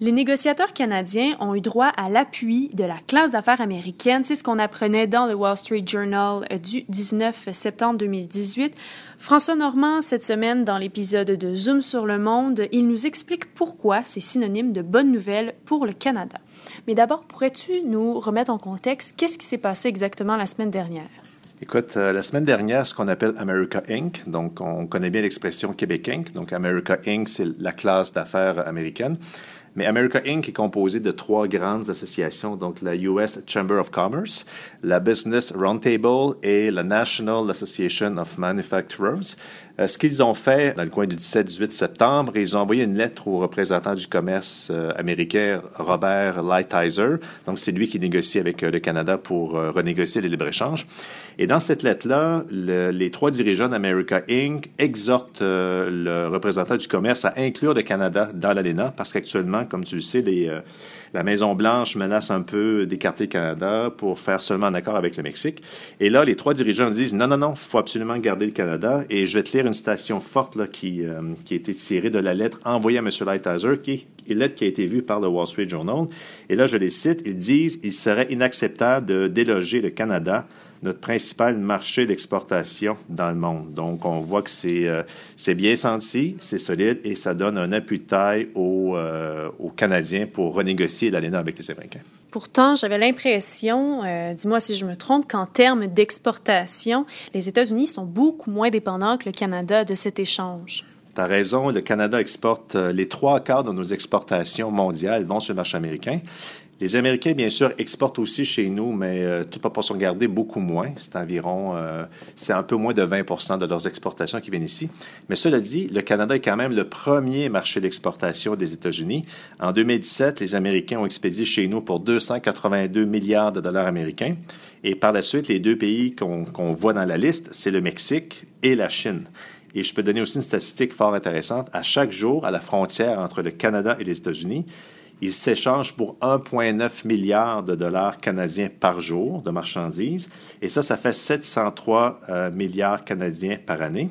Les négociateurs canadiens ont eu droit à l'appui de la classe d'affaires américaine. C'est ce qu'on apprenait dans le Wall Street Journal euh, du 19 septembre 2018. François Normand, cette semaine, dans l'épisode de Zoom sur le monde, il nous explique pourquoi c'est synonyme de bonne nouvelle pour le Canada. Mais d'abord, pourrais-tu nous remettre en contexte qu'est-ce qui s'est passé exactement la semaine dernière? Écoute, euh, la semaine dernière, ce qu'on appelle America Inc., donc on connaît bien l'expression Québec Inc., donc America Inc., c'est la classe d'affaires américaine. Mais America Inc. est composé de trois grandes associations, donc la US Chamber of Commerce, la Business Roundtable et la National Association of Manufacturers. Euh, ce qu'ils ont fait dans le coin du 17-18 septembre, ils ont envoyé une lettre au représentant du commerce euh, américain, Robert Lighthizer. Donc, c'est lui qui négocie avec euh, le Canada pour renégocier les libre-échanges. Et dans cette lettre-là, les trois dirigeants d'America Inc. exhortent le représentant du commerce à inclure le Canada dans l'ALENA parce qu'actuellement, comme tu le sais, les, la Maison-Blanche menace un peu d'écarter le Canada pour faire seulement un accord avec le Mexique. Et là, les trois dirigeants disent non, non, non, faut absolument garder le Canada. Et je vais te lire une citation forte qui, euh, qui a été tirée de la lettre envoyée à M. Lighthizer, qui lettre qui a été vue par le Wall Street Journal. Et là, je les cite, ils disent il serait inacceptable de déloger le Canada notre principal marché d'exportation dans le monde. Donc, on voit que c'est euh, c'est bien senti, c'est solide et ça donne un appui de taille aux, euh, aux Canadiens pour renégocier l'ALENA avec les Américains. Pourtant, j'avais l'impression, euh, dis-moi si je me trompe, qu'en termes d'exportation, les États-Unis sont beaucoup moins dépendants que le Canada de cet échange. Tu as raison, le Canada exporte les trois quarts de nos exportations mondiales vont sur le marché américain. Les Américains, bien sûr, exportent aussi chez nous, mais euh, toute proportion gardée, beaucoup moins. C'est environ, euh, c'est un peu moins de 20 de leurs exportations qui viennent ici. Mais cela dit, le Canada est quand même le premier marché d'exportation des États-Unis. En 2017, les Américains ont expédié chez nous pour 282 milliards de dollars américains. Et par la suite, les deux pays qu'on voit dans la liste, c'est le Mexique et la Chine. Et je peux donner aussi une statistique fort intéressante. À chaque jour, à la frontière entre le Canada et les États-Unis, ils s'échangent pour 1,9 milliard de dollars canadiens par jour de marchandises. Et ça, ça fait 703 euh, milliards canadiens par année.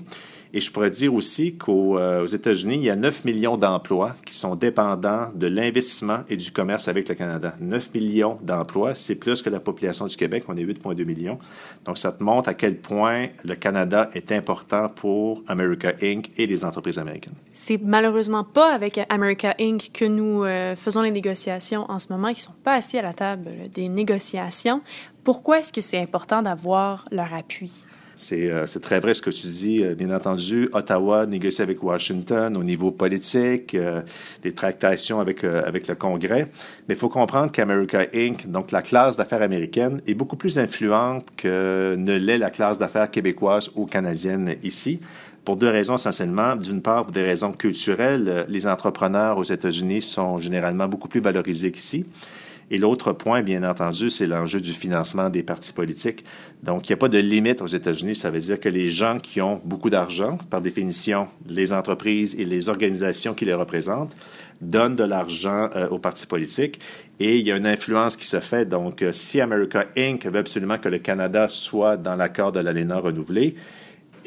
Et je pourrais dire aussi qu'aux euh, États-Unis, il y a 9 millions d'emplois qui sont dépendants de l'investissement et du commerce avec le Canada. 9 millions d'emplois, c'est plus que la population du Québec, on est 8,2 millions. Donc, ça te montre à quel point le Canada est important pour America Inc. et les entreprises américaines. C'est malheureusement pas avec America Inc. que nous euh, faisons les négociations en ce moment. Ils sont pas assis à la table des négociations. Pourquoi est-ce que c'est important d'avoir leur appui? Euh, c'est très vrai ce que tu dis. Euh, bien entendu, Ottawa négocie avec Washington au niveau politique, euh, des tractations avec, avec le Congrès. Mais il faut comprendre qu'America Inc., donc la classe d'affaires américaine, est beaucoup plus influente que ne l'est la classe d'affaires québécoise ou canadienne ici pour deux raisons essentiellement. D'une part, pour des raisons culturelles, les entrepreneurs aux États-Unis sont généralement beaucoup plus valorisés qu'ici. Et l'autre point, bien entendu, c'est l'enjeu du financement des partis politiques. Donc, il n'y a pas de limite aux États-Unis. Ça veut dire que les gens qui ont beaucoup d'argent, par définition, les entreprises et les organisations qui les représentent, donnent de l'argent euh, aux partis politiques et il y a une influence qui se fait. Donc, euh, si America Inc. veut absolument que le Canada soit dans l'accord de l'ALENA renouvelé,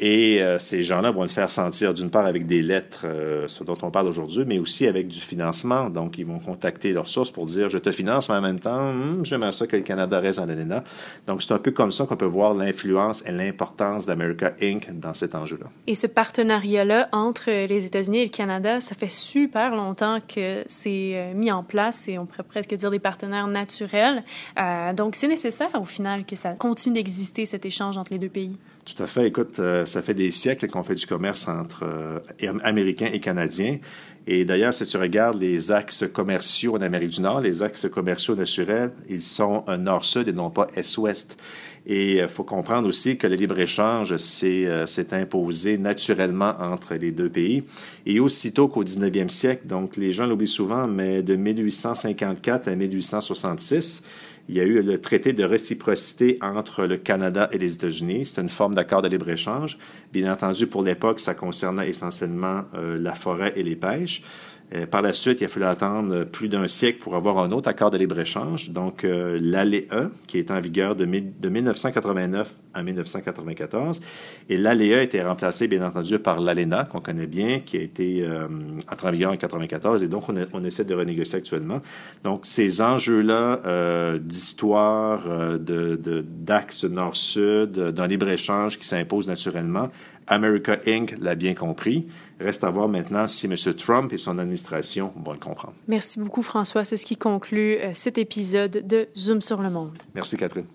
et euh, ces gens-là vont le faire sentir d'une part avec des lettres, euh, ce dont on parle aujourd'hui, mais aussi avec du financement. Donc, ils vont contacter leurs sources pour dire, je te finance, mais en même temps, hmm, j'aimerais ça que le Canada reste dans l'ALENA. Donc, c'est un peu comme ça qu'on peut voir l'influence et l'importance d'America Inc. dans cet enjeu-là. Et ce partenariat-là entre les États-Unis et le Canada, ça fait super longtemps que c'est euh, mis en place et on pourrait presque dire des partenaires naturels. donc, c'est nécessaire au final que ça continue d'exister, cet échange entre les deux pays. Tout à fait. Écoute, euh, ça fait des siècles qu'on fait du commerce entre euh, Américains et Canadiens. Et d'ailleurs, si tu regardes les axes commerciaux en Amérique du Nord, les axes commerciaux naturels, ils sont nord-sud et non pas est-ouest. Et il euh, faut comprendre aussi que le libre-échange s'est imposé naturellement entre les deux pays. Et aussitôt qu'au 19e siècle, donc les gens l'oublient souvent, mais de 1854 à 1866, il y a eu le traité de réciprocité entre le Canada et les États-Unis. C'est une forme d'accord de libre-échange. Bien entendu, pour l'époque, ça concernait essentiellement euh, la forêt et les pêches. Euh, par la suite, il a fallu attendre plus d'un siècle pour avoir un autre accord de libre-échange, donc euh, l'ALEE, qui est en vigueur de, de 1989 à 1994. Et l'ALEE a été remplacé, bien entendu, par l'ALENA, qu'on connaît bien, qui a été euh, en vigueur en 1994, et donc on, essaie de renégocier actuellement. Donc, ces enjeux-là euh, d'histoire, euh, d'axe nord-sud, d'un libre-échange qui s'impose naturellement, America Inc. l'a bien compris. Reste à voir maintenant si M. Trump et son administration vont le comprendre. Merci beaucoup, François. C'est ce qui conclut euh, cet épisode de Zoom sur le monde. Merci, Catherine.